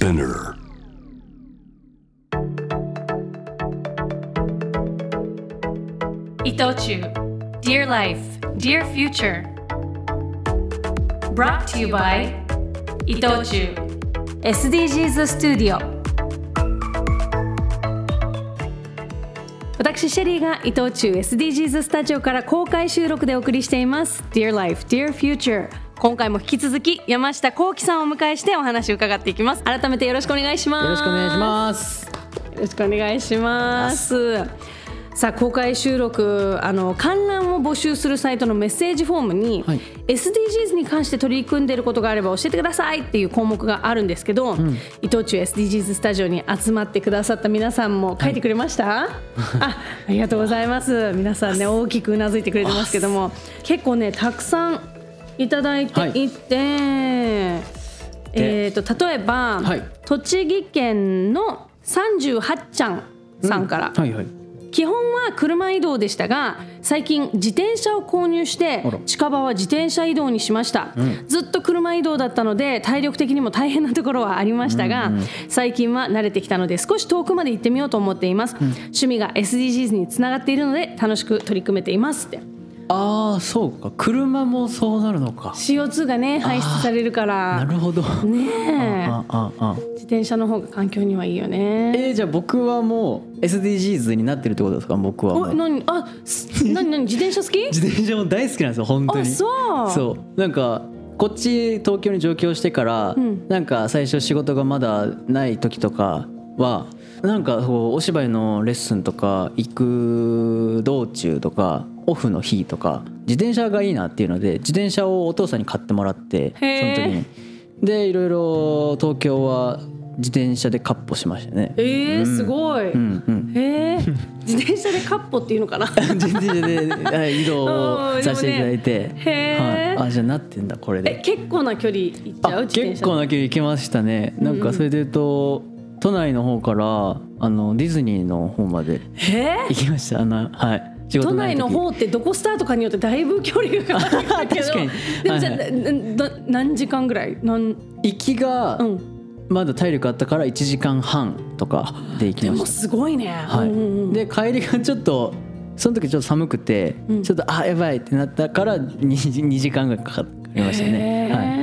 Spinner. 伊藤忠 Dear Life, Dear Future Brought to you by 伊藤忠 SDGs スタジオ私シェリーが伊藤忠 SDGs スタジオから公開収録でお送りしています Dear Life, Dear Future 今回も引き続き山下幸喜さんをお迎えしてお話を伺っていきます。改めてよろしくお願いします。よろしくお願いします。よろしくお願いします。さあ公開収録あの観覧を募集するサイトのメッセージフォームに、はい。SDGs に関して取り組んでいることがあれば教えてくださいっていう項目があるんですけど、伊藤忠 SDGs スタジオに集まってくださった皆さんも書いてくれました、あありがとうございます。皆さんね大きくうなずいてくれてますけども 結構ねたくさんいただいてい。て、えー、と例えば、はい。栃木県の38ちゃんさんから、はいはい。基本は車移動でしたが最近自転車を購入して近場は自転車移動にしました、ずっと車移動だったので体力的にも大変なところはありましたが、最近は慣れてきたので少し遠くまで行ってみようと思っています、趣味が SDGs につながっているので楽しく取り組めていますってああそうか。車もそうなるのか。CO2 がね排出されるかならるほど。ねえ。あああ自転車の方が環境にはいいよね。えー、じゃあ僕はもう SDGs になってるってことですか？僕は。お何？あす何何？自転車好き？自転車も大好きなんですよ本当に。あそう。そう。なんかこっち東京に上京してから、ん。なんか最初仕事がまだない時とかはなんかこうお芝居のレッスンとか行く道中とかオフの日とか自転車がいいなっていうので自転車をお父さんに買ってもらってその時に。でいろいろ東京は自転車でカッポしましたね。えー、すごい、うんうん。へえ自転車でカッポっていうのかな？自転車ではい移動をさせていただいて、ねへー。はい、あじゃあなってんだこれで。え結構な距離行っちゃう？あ自転車結構な距離行きましたね。なんかそれで言うと、都内の方からあのディズニーの方までえ行きました。あのはい。仕都内の方ってどこスタートかによってだいぶ距離が変わるんだけど。確かに。でもじゃあ、はい何時間ぐらい？なん？行きがうん。まだ体力あったから1時間半とかで行きでもました。すごいね、はい。うんうんうん。で帰りがちょっとその時ちょっと寒くて、うん。ちょっとあやばいってなったから 2, 2時間ぐらいかかりましたね。はい、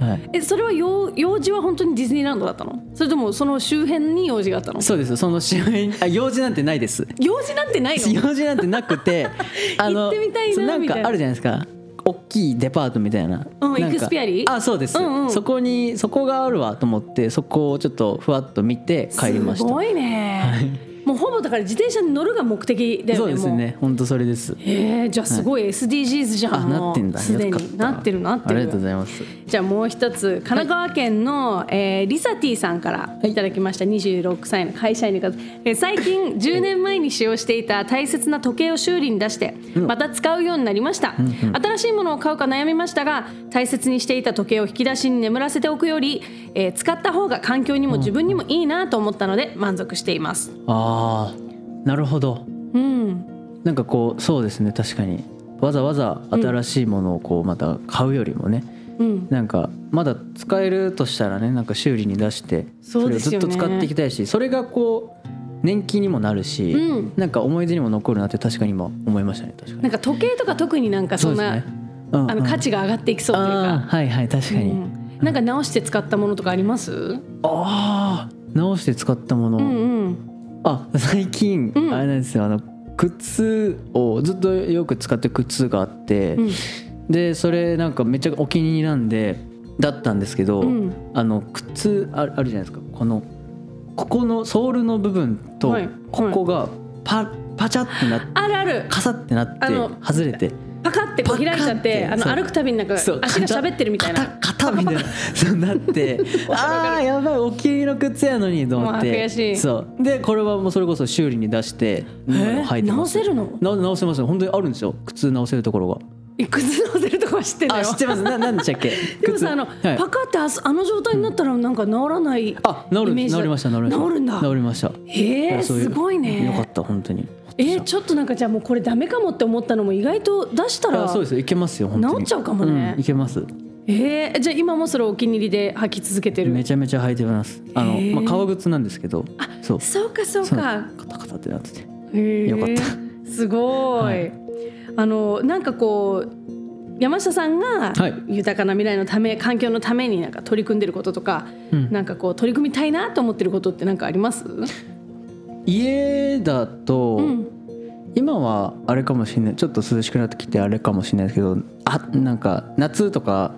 はい。えそれは用用事は本当にディズニーランドだったの？それともその周辺に用事があったの？そうです。その周辺あ用事なんてないです。用事なんてないの？用事なんてなくて 行ってみたいななんみたいな。かあるじゃないですか。大きいデパートみたいな,、うんなんか。イクスピアリあそうです、うんうん。そこにそこがあるわと思ってそこをちょっとふわっと見て帰りました。すごいね、もうほぼだから自転車に乗るが目的だよねそうですね。本当それです。へえじゃあすごい SDGs じゃん、あもうなってんだ。すでになってるなってる。ありがとうございます。じゃあもう一つ神奈川県の、えーリサティさんからい。ただきました。26歳の会社員の方、えー最近10年前に使用していた大切な時計を修理に出してまた使うようになりました、新しいものを買うか悩みましたが大切にしていた時計を引き出しに眠らせておくより、えー使った方が環境にも自分にもいいなと思ったので満足しています。あーなるほど。うん。なんかこうそうですね。確かに。わざわざ新しいものをこうまた買うよりもね、うん。なんかまだ使えるとしたらねなんか修理に出してそれをずっと使っていきたいしそれがこう年金にもなるし、うん。なんか思い出にも残るなって確かに今思いましたね確かに。なんか時計とか特になんかそんな、うですね。うんあの価値が上がっていきそうというか、はいはい確かに、うんなんか直して使ったものとかあります？ああ直して使ったもの、うんうん。あ最近、うん。あれなんですよ。あの靴をずっとよく使ってる靴があって、うん。でそれなんかめっちゃお気に入りなんでだったんですけど、うん。あの靴あるあるじゃないですか。このここのソールの部分とはい。ここがパパチャってなってあるある。カサってなって外れてパカってこう開いちゃって、あの歩くたびになんか足が喋ってるみたいな。肩肩みたいな。そうなって。ああやばい。お気に入りの靴やのにと思って悔しい。そう。でこれはもうそれこそ修理に出してえ履い直せるの？な直せますよ。本当にあるんですよ。靴直せるところが。いくつ直せるとこは知ってんだよ。あ知ってます。ななんでしたっけ？でもさあの、はい。パカってあそあの状態になったらなんか治らないあ治る治りました治りました。治るんだ。治りました。へえすごいね。よかった本当にえーちょっとなんかじゃあもうこれダメかもって思ったのも意外と出したらあそうです。よいけますよ本当に。治っちゃうかもね。んいけます。えー、じゃあ今もそれお気に入りで履き続けてる？めちゃめちゃ履いてます。あの、へー。まあ、革靴なんですけど。そう。そうかそうか。カタカタってなってて。へー。よかった。すごい、はい。あのなんかこう山下さんがはい。豊かな未来のため、環境のためになんか取り組んでることとか、うん。なんかこう取り組みたいなと思ってることって何かあります？家だと、うん。今はあれかもしれない。ちょっと涼しくなってきてあれかもしれないですけどあなんか夏とか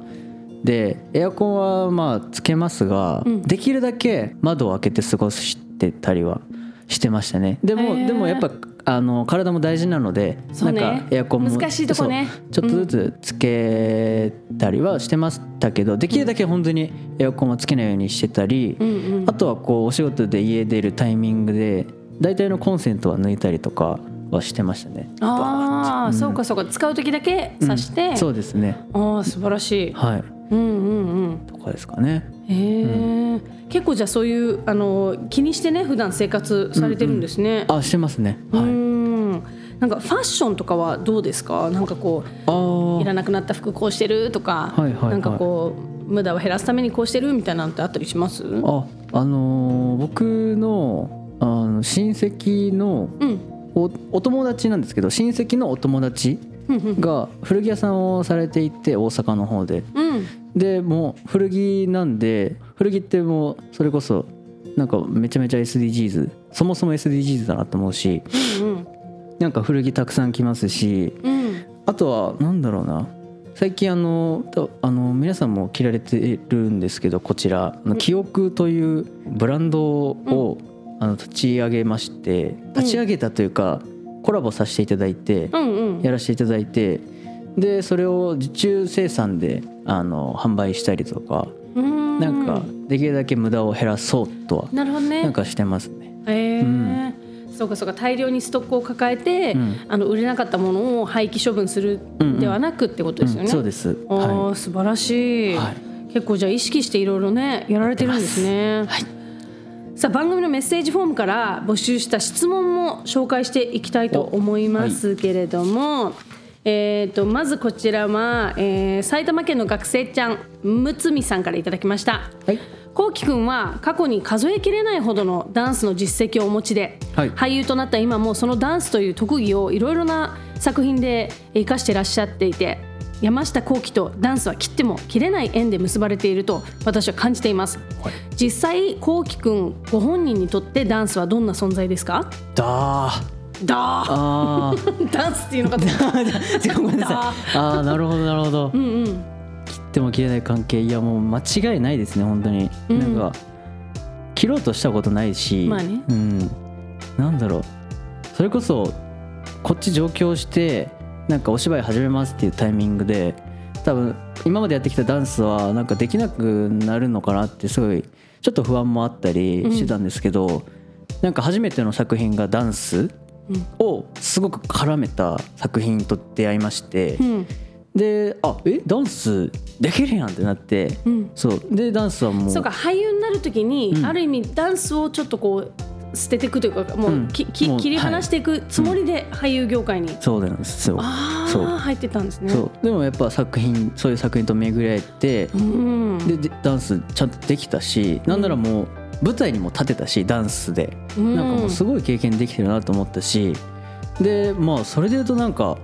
でエアコンはまあつけますが、うん。できるだけ窓を開けて過ごしてたりはしてましたねでもへーでもやっぱあの体も大事なのでそうねなんかエアコンも難しいとこねちょっとずつつけたりはしてましたけど、できるだけ本当にエアコンはつけないようにしてたり、うんうんあとはこうお仕事で家出るタイミングで大体のコンセントは抜いたりとかはしてましたね。ああ、うんそうかそうか使う時だけうん挿して、そうですね。ああ素晴らしい。はい。うんうんうん。とかですかね。へえ、結構じゃあそういうあの気にしてね普段生活されてるんですね。あしてますね。うはい。ん。なんかファッションとかはどうですか？なんかこうあいらなくなった服こうしてるとか、はいはいはいなんかこう無駄を減らすためにこうしてるみたいなのってあったりします？うん。ああのー僕のあの親戚のおお友達なんですけど親戚のお友達うんうんが古着屋さんをされていて大阪の方でうん。でもう古着なんで古着ってもうそれこそなんかめちゃめちゃ SDGs そもそも SDGs だなと思うしうんなんか古着たくさん着ますしうん。うん。あとはなんだろうな。最近あのとあの皆さんも着られてるんですけどこちら記憶というブランドを、あの立ち上げまして立ち上げたというか、コラボさせていただいて、うんうん。やらせていただいてでそれを受注生産であの販売したりとか、うん。なんかできるだけ無駄を減らそうとはなるほどね。なんかしてますね。へえ、うん。そうかそうか大量にストックを抱えて、うん。あの売れなかったものを廃棄処分するうんうんではなくってことですよね。うん。そうです。は素晴らしい、はい。結構じゃあ意識していろいろねやられてるんですね。はい。さあ番組のメッセージフォームから募集した質問も紹介していきたいと思いますけれども、えー、とまずこちらは、えー埼玉県の学生ちゃんむつみさんからいただきました。い。はい。こうきくんは過去に数えきれないほどのダンスの実績をお持ちで、はい俳優となった今もそのダンスという特技をいろいろな作品で生かしてらっしゃっていて山下幸輝とダンスは切っても切れない縁で結ばれていると私は感じています、はい実際幸輝くんご本人にとってダンスはどんな存在ですか？だーだー。ダンスっていうのかと。思ったごめんなさい。ああなるほどなるほど。うんうん。切っても切れない関係。いやもう間違いないですね本当に、うん。なんか切ろうとしたことないし、まあね。うん。なんだろう。それこそこっち上京してなんかお芝居始めますっていうタイミングで多分今までやってきたダンスはなんかできなくなるのかなってすごいちょっと不安もあったりしてたんですけど、なんか初めての作品がダンスをすごく絡めた作品と出会いまして、うん。であえダンスできるやんってなって、うん。そう。でダンスはもうそうか俳優になる時に、うん。ある意味ダンスをちょっとこう捨てていくというかもう,うん。き、き切り離していくつもりで俳優業界に、そうなんですよ。ああ入ってたんですね。でもやっぱ作品そういう作品と巡り合えて、うん。ででダンスちゃんとできたしなんならもう舞台にも立てたしダンスで、うん。なんかもうすごい経験できてるなと思ったし。でまあそれで言うとなんか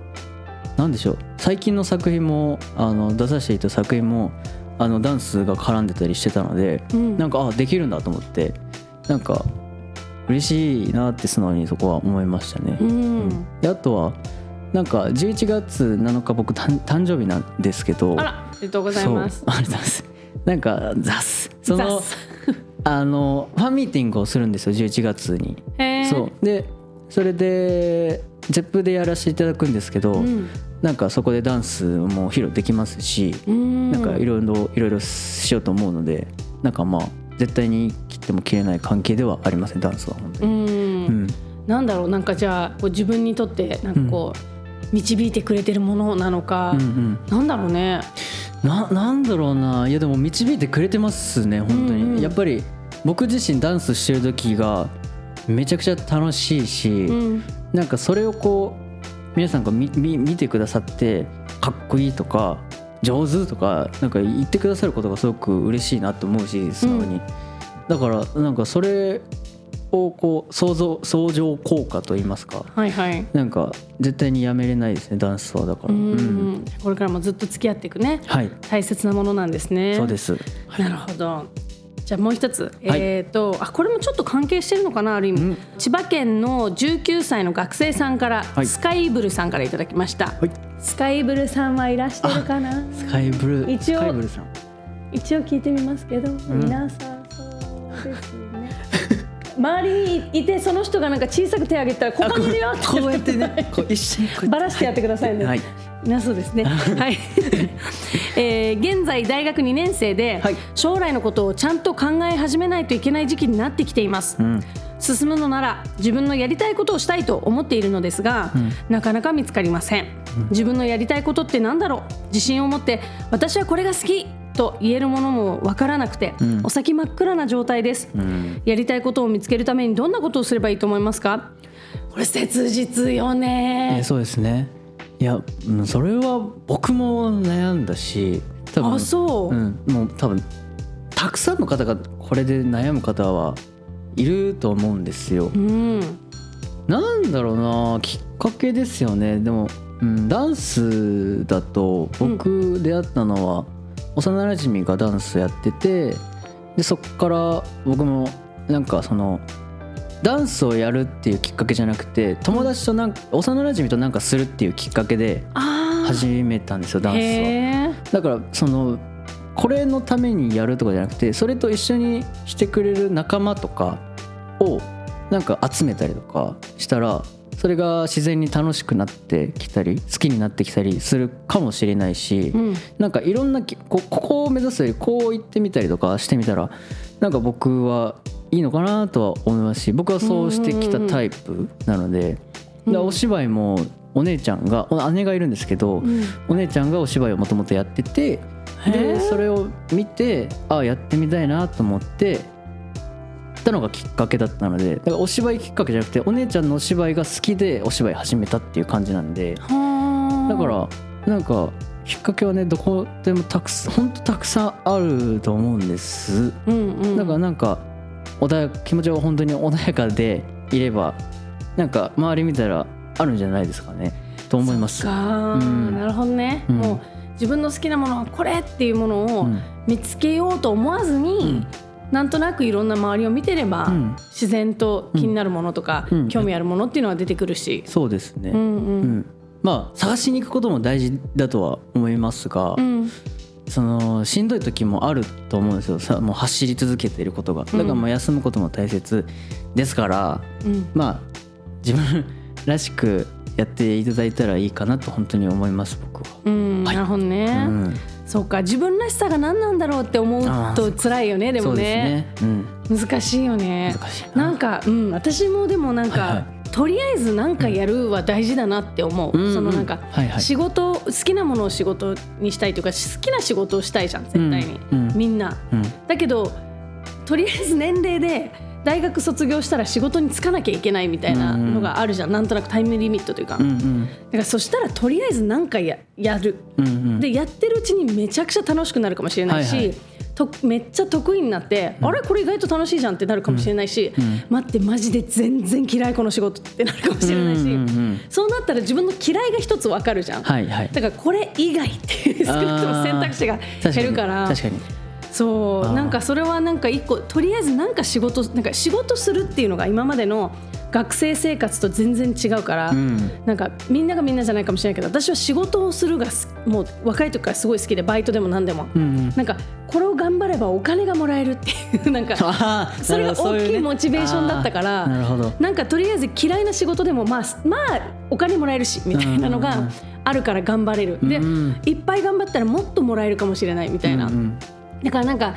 なんでしょう。最近の作品もあの出させていた作品もあのダンスが絡んでたりしてたので、うん。なんかあできるんだと思ってなんか嬉しいなって素直にそこは思いましたね。うん。であとはなんか11月7日僕誕誕生日なんですけど。あらありがとうございます。ありがとうございます。なんかザス。そのあのファンミーティングをするんですよ11月に。そう。でそれで ZEP でやらせていただくんですけど、うん。なんかそこでダンスも披露できますし、うん。なんかいろいろいろいろしようと思うのでなんかまあ絶対に切っても切れない関係ではありませんダンスは本当うに、ん。うん。なんだろうなんかじゃあこう自分にとってなんかこう、導いてくれてるものなのか、うんうん。なんだろうね。ななんだろうな。いやでも導いてくれてますね本当に、うんうん。やっぱり僕自身ダンスしてる時がめちゃくちゃ楽しいし、うん。なんかそれをこう皆さんが見見見てくださってかっこいいとか上手とかなんか言ってくださることがすごく嬉しいなと思うし素直に、だからなんかそれをこう想像相乗効果と言いますか。はいはい。なんか絶対にやめれないですねダンスはだから。ううん。んこれからもずっと付き合っていくね。はい。大切なものなんですね。そうです。なるほど。じゃあもう一つ、はい。えっ、とあこれもちょっと関係してるのかなある意味、うん。千葉県の19歳の学生さんから、はい。スカイブルさんからいただきました、はい。スカイブルさんはいらしてるかな？スカイブルー一応スカイブルーさん。一応聞いてみますけど、ん。皆さん周りにいてその人がなんか小さく手を挙げたらここにいるよってこうやってねこう一緒にこうやって。バラしてやってくださいね。はい。なそうですね。はい。えー現在大学2年生で、はい。将来のことをちゃんと考え始めないといけない時期になってきています。うん。進むのなら自分のやりたいことをしたいと思っているのですが、なかなか見つかりません、自分のやりたいことって何だろう？自信を持って私はこれが好きと言えるものもわからなくて、ん。お先真っ暗な状態です、うん。やりたいことを見つけるためにどんなことをすればいいと思いますか？これ切実よね。えーそうですね。いやうんそれは僕も悩んだし多分あそう、うん、もう多分たくさんの方がこれで悩む方はいると思うんですよ。うん。なんだろうなきっかけですよね。でも、うん、ダンスだと僕出会ったのは、幼なじみがダンスやっててでそっから僕もなんかそのダンスをやるっていうきっかけじゃなくて友達となんか幼なじみとなんかするっていうきっかけであ始めたんですよダンスは。へーだからそのこれのためにやるとかじゃなくてそれと一緒にしてくれる仲間とかをなんか集めたりとかしたらそれが自然に楽しくなってきたり好きになってきたりするかもしれないし、うん。なんかいろんなきこここを目指すよりこう行ってみたりとかしてみたらなんか僕はいいのかなとは思いますし僕はそうしてきたタイプなので、うん。でお芝居もお姉ちゃんがお姉がいるんですけど、うん。お姉ちゃんがお芝居をもともとやっててでそれを見てああやってみたいなと思ってたのがきっかけだったのでだからお芝居きっかけじゃなくてお姉ちゃんのお芝居が好きでお芝居始めたっていう感じなんではあ。だからなんかきっかけはねどこでもたくさん本当たくさんあると思うんです。うんうん。だからなんか穏や気持ちが本当に穏やかでいればなんか周り見たらあるんじゃないですかねと思います。か、うん。なるほどね、うん。もう自分の好きなものはこれっていうものをうん。見つけようと思わずに、うんなんとなくいろんな周りを見てれば、うん。自然と気になるものとか、うん。興味あるものっていうのは出てくるし、そうですね、うんうん。うん。まあ探しに行くことも大事だとは思いますが、うん。そのしんどい時もあると思うんですよ。さもう走り続けていることが。だからまあ休むことも大切ですから、うん。まあ自分らしくやっていただいたらいいかなと本当に思います僕は。うん。なるほどね、うん、そうか自分らしさが何なんだろうって思うと辛いよねでもね。ね。うん、難しいよね。な。なんか、うん、私もでもなんか、はいはい。とりあえず何かやるは大事だなって思う、うんそのなんか、はいはい。仕事好きなものを仕事にしたいというか好きな仕事をしたいじゃん絶対に、みんな。うん。だけどとりあえず年齢で大学卒業したら仕事に就かなきゃいけないみたいなのがあるじゃん、なんとなくタイムリミットというか、だうんうん。からそしたらとりあえず何かややるうんうん。でやってるうちにめちゃくちゃ楽しくなるかもしれないし、はいはい。とめっちゃ得意になって、あれこれ意外と楽しいじゃんってなるかもしれないし、ん。待ってマジで全然嫌いこの仕事ってなるかもしれないし、うんうんうん。そうなったら自分の嫌いが一つわかるじゃん、はいはい。だからこれ以外っていう少なくとも選択肢が減るから確かにそうなんかそれはなんか一個とりあえずなんか仕事なんか仕事するっていうのが今までの学生生活と全然違うから、うん。なんかみんながみんなじゃないかもしれないけど私は仕事をするがすもう若い時からすごい好きでバイトでも何でも、うんうん。なんかこれを頑張ればお金がもらえるっていうなんか それが大きいモチベーションだったからなるほど。なんかとりあえず嫌いな仕事でもまあまあお金もらえるしみたいなのがあるから頑張れる。でうん。いっぱい頑張ったらもっともらえるかもしれないみたいな、うんうんだからなんか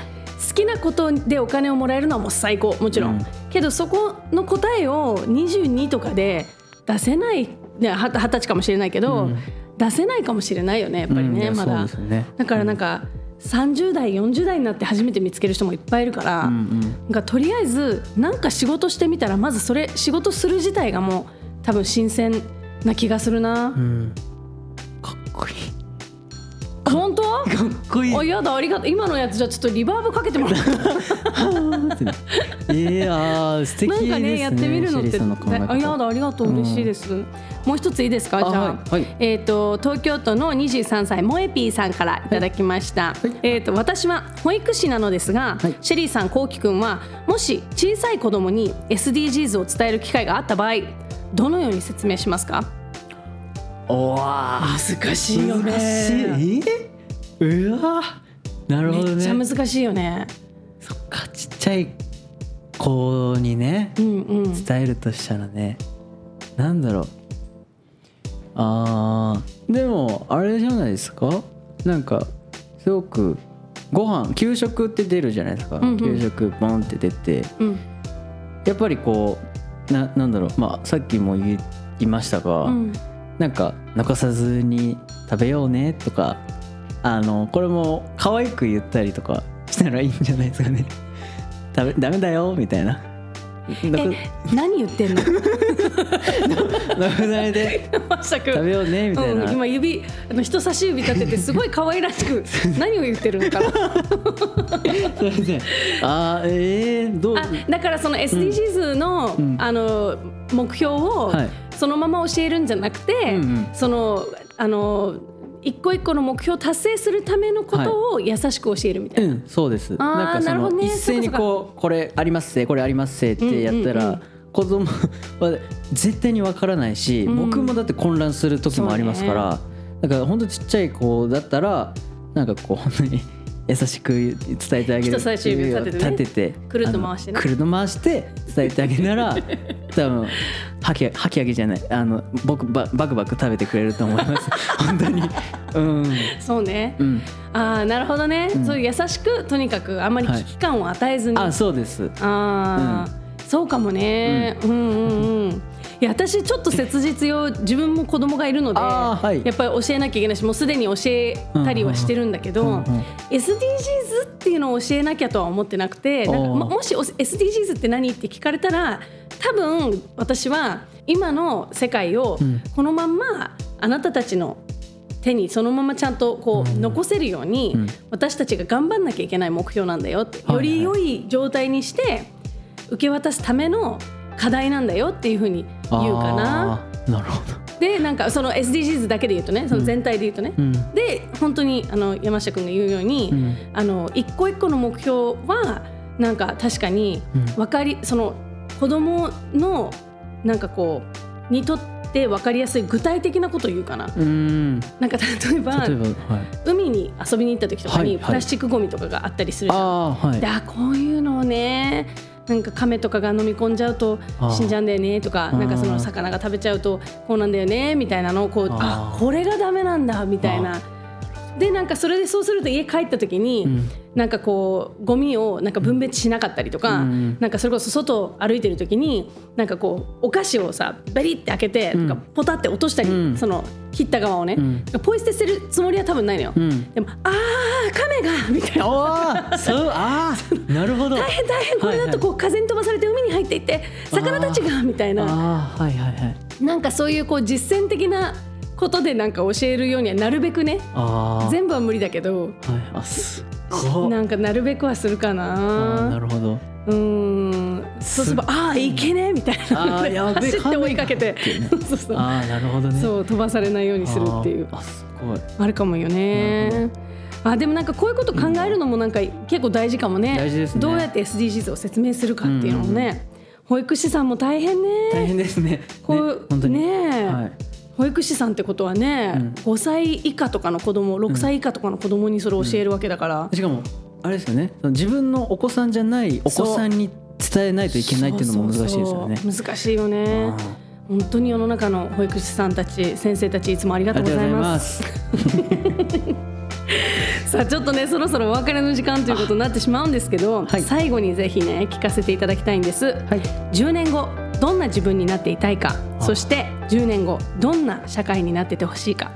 好きなことでお金をもらえるのはもう最高もちろん、うん。けどそこの答えを22とかで出せないねは二十歳かもしれないけど、うん。出せないかもしれないよねやっぱりね、うんまだ。ね。だからなんか30代40代になって初めて見つける人もいっぱいいるから、うんうん。なんかとりあえずなんか仕事してみたらまずそれ仕事する自体がもう多分新鮮な気がするな、うん本当？かっこいい。あやだありがとう。今のやつじゃちょっとリバーブかけてもらって いやー素敵ですねなんかねやってみるのってあやだありがとう。うん嬉しいです、もう一ついいですか？じゃあ、はいはい。えっ、と東京都の23歳もえぴーさんからいただきました、えっ、と私は保育士なのですが、はい。シェリーさんこうきくんはもし小さい子供に SDGs を伝える機会があった場合どのように説明しますかおわ難しいよね。難しい。えうわなるほどめっちゃね難しいよね。そっかちっちゃい子にねうんうん。伝えるとしたらね。なんだろう。あーでもあれじゃないですか？なんかすごくご飯給食って出るじゃないですか、うんうん。給食ボンって出て。うん。やっぱりこうななんだろう。まあさっきも言いましたが、うんなんか残さずに食べようねとかあのこれも可愛く言ったりとかしたらいいんじゃないですかね。ダメだよみたいな。何言ってんの？残 さないで。食べようねみたいな、うん、今指あの人差し指立ててすごい可愛らしく 何を言ってるのか。なあーえー、どう？あだからその SDGs の,、うん。あの目標をはい。そのまま教えるんじゃなくて、うんうん。そのあの一個一個の目標を達成するためのことを優しく教えるみたいな。うんそうです。ーなんかそなるほどね。の一斉にこうこれありますせこれありますせってやったら、うんうんうん子供 は絶対にわからないし、うん。僕もだって混乱する時もありますから、だから本当ちっちゃい子だったらなんかこう本当に優しく伝えてあげる人指立ててね。立ててくるっと回してねくるっと回して伝えてあげたら 多分はきはき上げじゃない。あの僕ババクバク食べてくれると思います。本当に。うん。そうね、うん。ああなるほどね、うん。そういう優しくとにかくあんまり危機感を与えずに、あそうです。あー。そうかもね、うん、うんうんいや私ちょっと切実よ。自分も子供がいるので、はい。やっぱり教えなきゃいけない。しもうすでに教えたりはしてるんだけど、うんうんうん SDGs っていうのを教えなきゃとは思ってなくてなんかももしお SDGs って何って聞かれたら多分私は今の世界をうん。このまんまあなたたちの手にそのままちゃんとこう残せるように、うん。私たちが頑張んなきゃいけない目標なんだよって、より良い状態にして受け渡すための課題なんだよっていうふうに言うかな。なるほど。でなんかその SDGs だけで言うとねその全体で言うとね、うん。で本当にあの山下君が言うように、うん。あの一個一個の目標はなんか確かにうん。分かりその子供のなんかこうにとって分かりやすい具体的なことを言うかな。うん。なんか例えばはい。海に遊びに行った時とかにはいはい。プラスチックゴミとかがあったりするじゃん。ああはい。であこういうのをねなんか亀とかが飲み込んじゃうと死んじゃうんだよねとかなんかその魚が食べちゃうとこうなんだよねみたいなのをこうあこれがダメなんだみたいな。でなんかそれでそうすると家帰った時に、うん。なんかこうゴミをなんか分別しなかったりとか、うんなんかそれこそ外を歩いてる時になんかこうお菓子をさベリって開けて、うん。ポタって落としたり、うん。その切った側をね、うん。ポイ捨てするつもりは多分ないのよ。うん。でもあー亀がみたいな。ああそうああ なるほど。大変大変これだとこう風に飛ばされて海に入っていって魚たちがみたいな。ああはいはいはい。なんかそういうこう実践的なことでなんか教えるようにはなるべくね全部は無理だけどはい。あすなんかなるべくはするかな。なるほど。うーん。そうすればああいけねえみたいな。やべえ走って追いかけて。そうそう。ああなるほどね。そう飛ばされないようにするっていう。あすごい。あるかもよね。あでもなんかこういうこと考えるのもなんか結構大事かもね。大事ですね。どうやって SDGs を説明するかっていうのもね、保育士さんも大変ね。大変ですね。こうねねえ。はい保育士さんってことはね、うん。5歳以下とかの子供6歳以下とかの子供にそれを教えるわけだから、しかもあれですよね。自分のお子さんじゃないお子さんに伝えないといけないっていうのも難しいですよね。難しいよね。本当に世の中の保育士さんたち先生たちいつもありがとうございます。さあちょっとねそろそろお別れの時間ということになってしまうんですけど、はい。最後にぜひね聞かせていただきたいんです。はい。10年後どんな自分になっていたいかそして10年後どんな社会になっててほしいか？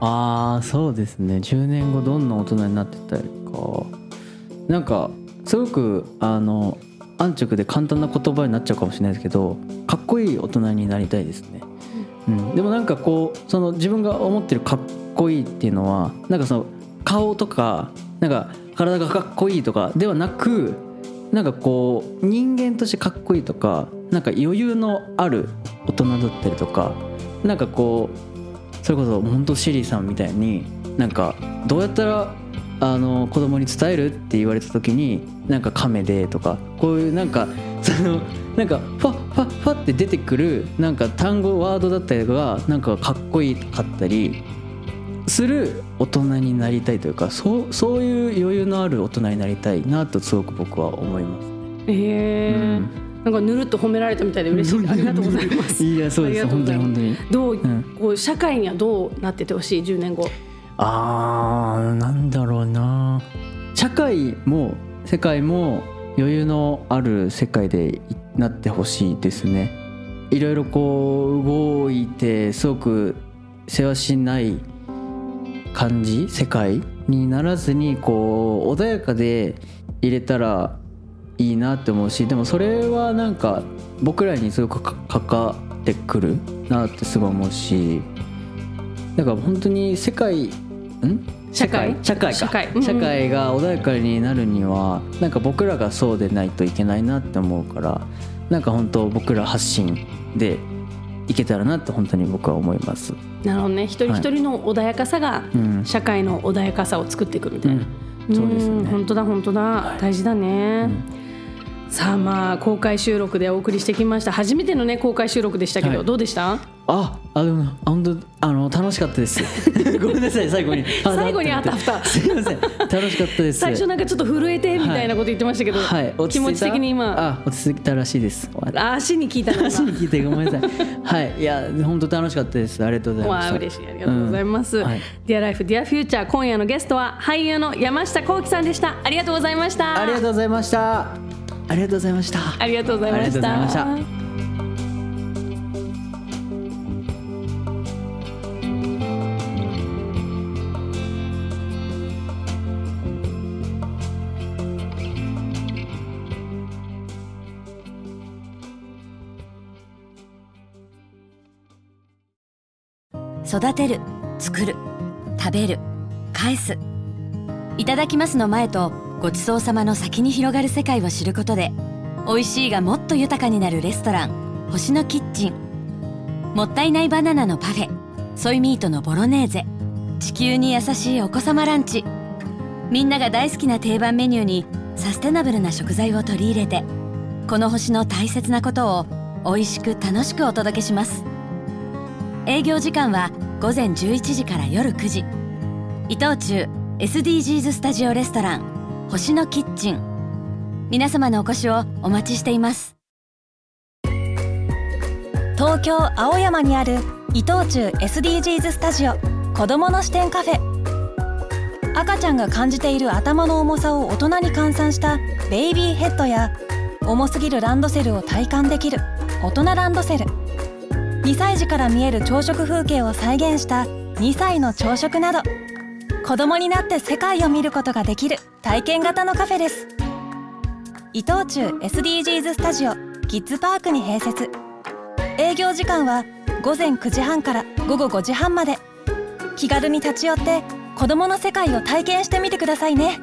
ああそうですね。10年後どんな大人になってたいか。なんかすごくあの安直で簡単な言葉になっちゃうかもしれないですけどかっこいい大人になりたいですね。うん、でもなんかこうその自分が思ってるかっこいいっていうのはなんかその顔とかなんか体がかっこいいとかではなくなんかこう人間としてかっこいいとかなんか余裕のある大人だったりとかなんかこうそれこそ本当シリーさんみたいになんかどうやったらあの子供に伝えるって言われた時になんか亀でとかこういうなんかそのなんかファッファッファって出てくるなんか単語ワードだったりがなんかかっこいいかったりする大人になりたいというかそうそういう余裕のある大人になりたいなとすごく僕は思います。えーうんなんかぬるっと褒められたみたいで嬉しい。ありがとうございます。いやそうです。本当に本当に。どう、んこう社会にはどうなっててほしい？10年後。あーなんだろうな。社会も世界も余裕のある世界でなってほしいですね。いろいろこう動いてすごく世話しない感じ世界にならずにこう穏やかで入れたらいいなって思うしでもそれはなんか僕らにすごくかかかってくるなってすごい思うしだから本当に世界ん？社会？社会か。社会。うん。うん社会が穏やかになるにはなんか僕らがそうでないといけないなって思うからなんか本当僕ら発信でいけたらなって本当に僕は思います。なるほどね。一人一人の穏やかさがうん。社会の穏やかさを作っていくみたいな、うん。そうですね。ん。本当だ本当だ、大事だね、さあまあ公開収録でお送りしてきました。初めてのね公開収録でしたけど、はい。どうでした？ああでもあ本当あの楽しかったです。ごめんなさい最後に。あ 最後にあたふた。すいません。楽しかったです。最初なんかちょっと震えてみたいなこと言ってましたけど、はい。落気持ち的に今。あ落ち着いたらしいです。あ足に聞いたの話に聞いてごめんなさい。はい。いや本当楽しかったです。ありがとうございました。わあ嬉しい。ありがとうございます、うん。はい。Dear Life Dear Future 今夜のゲストは俳優の山下幸喜さんでした。ありがとうございました。ありがとうございました。ありがとうございました。ありがとうございました育てる作る食べる返すいただきますの前とごちそうさまの先に広がる世界を知ることで美味しいがもっと豊かになるレストラン星のキッチン。もったいないバナナのパフェソイミートのボロネーゼ。地球に優しいお子様ランチ。みんなが大好きな定番メニューにサステナブルな食材を取り入れてこの星の大切なことを美味しく楽しくお届けします。営業時間は午前11時から夜9時。伊藤忠 SDGs スタジオレストラン。星のキッチン。皆様のお越しをお待ちしています。東京青山にある伊藤忠 SDGs スタジオ。子どもの視点カフェ。赤ちゃんが感じている頭の重さを大人に換算したベイビーヘッドや重すぎるランドセルを体感できる大人ランドセル。2歳児から見える朝食風景を再現した2歳の朝食など。子供になって世界を見ることができる体験型のカフェです。伊藤忠 SDGs スタジオキッズパークに併設。営業時間は午前9時半から午後5時半まで。気軽に立ち寄って子供の世界を体験してみてくださいね。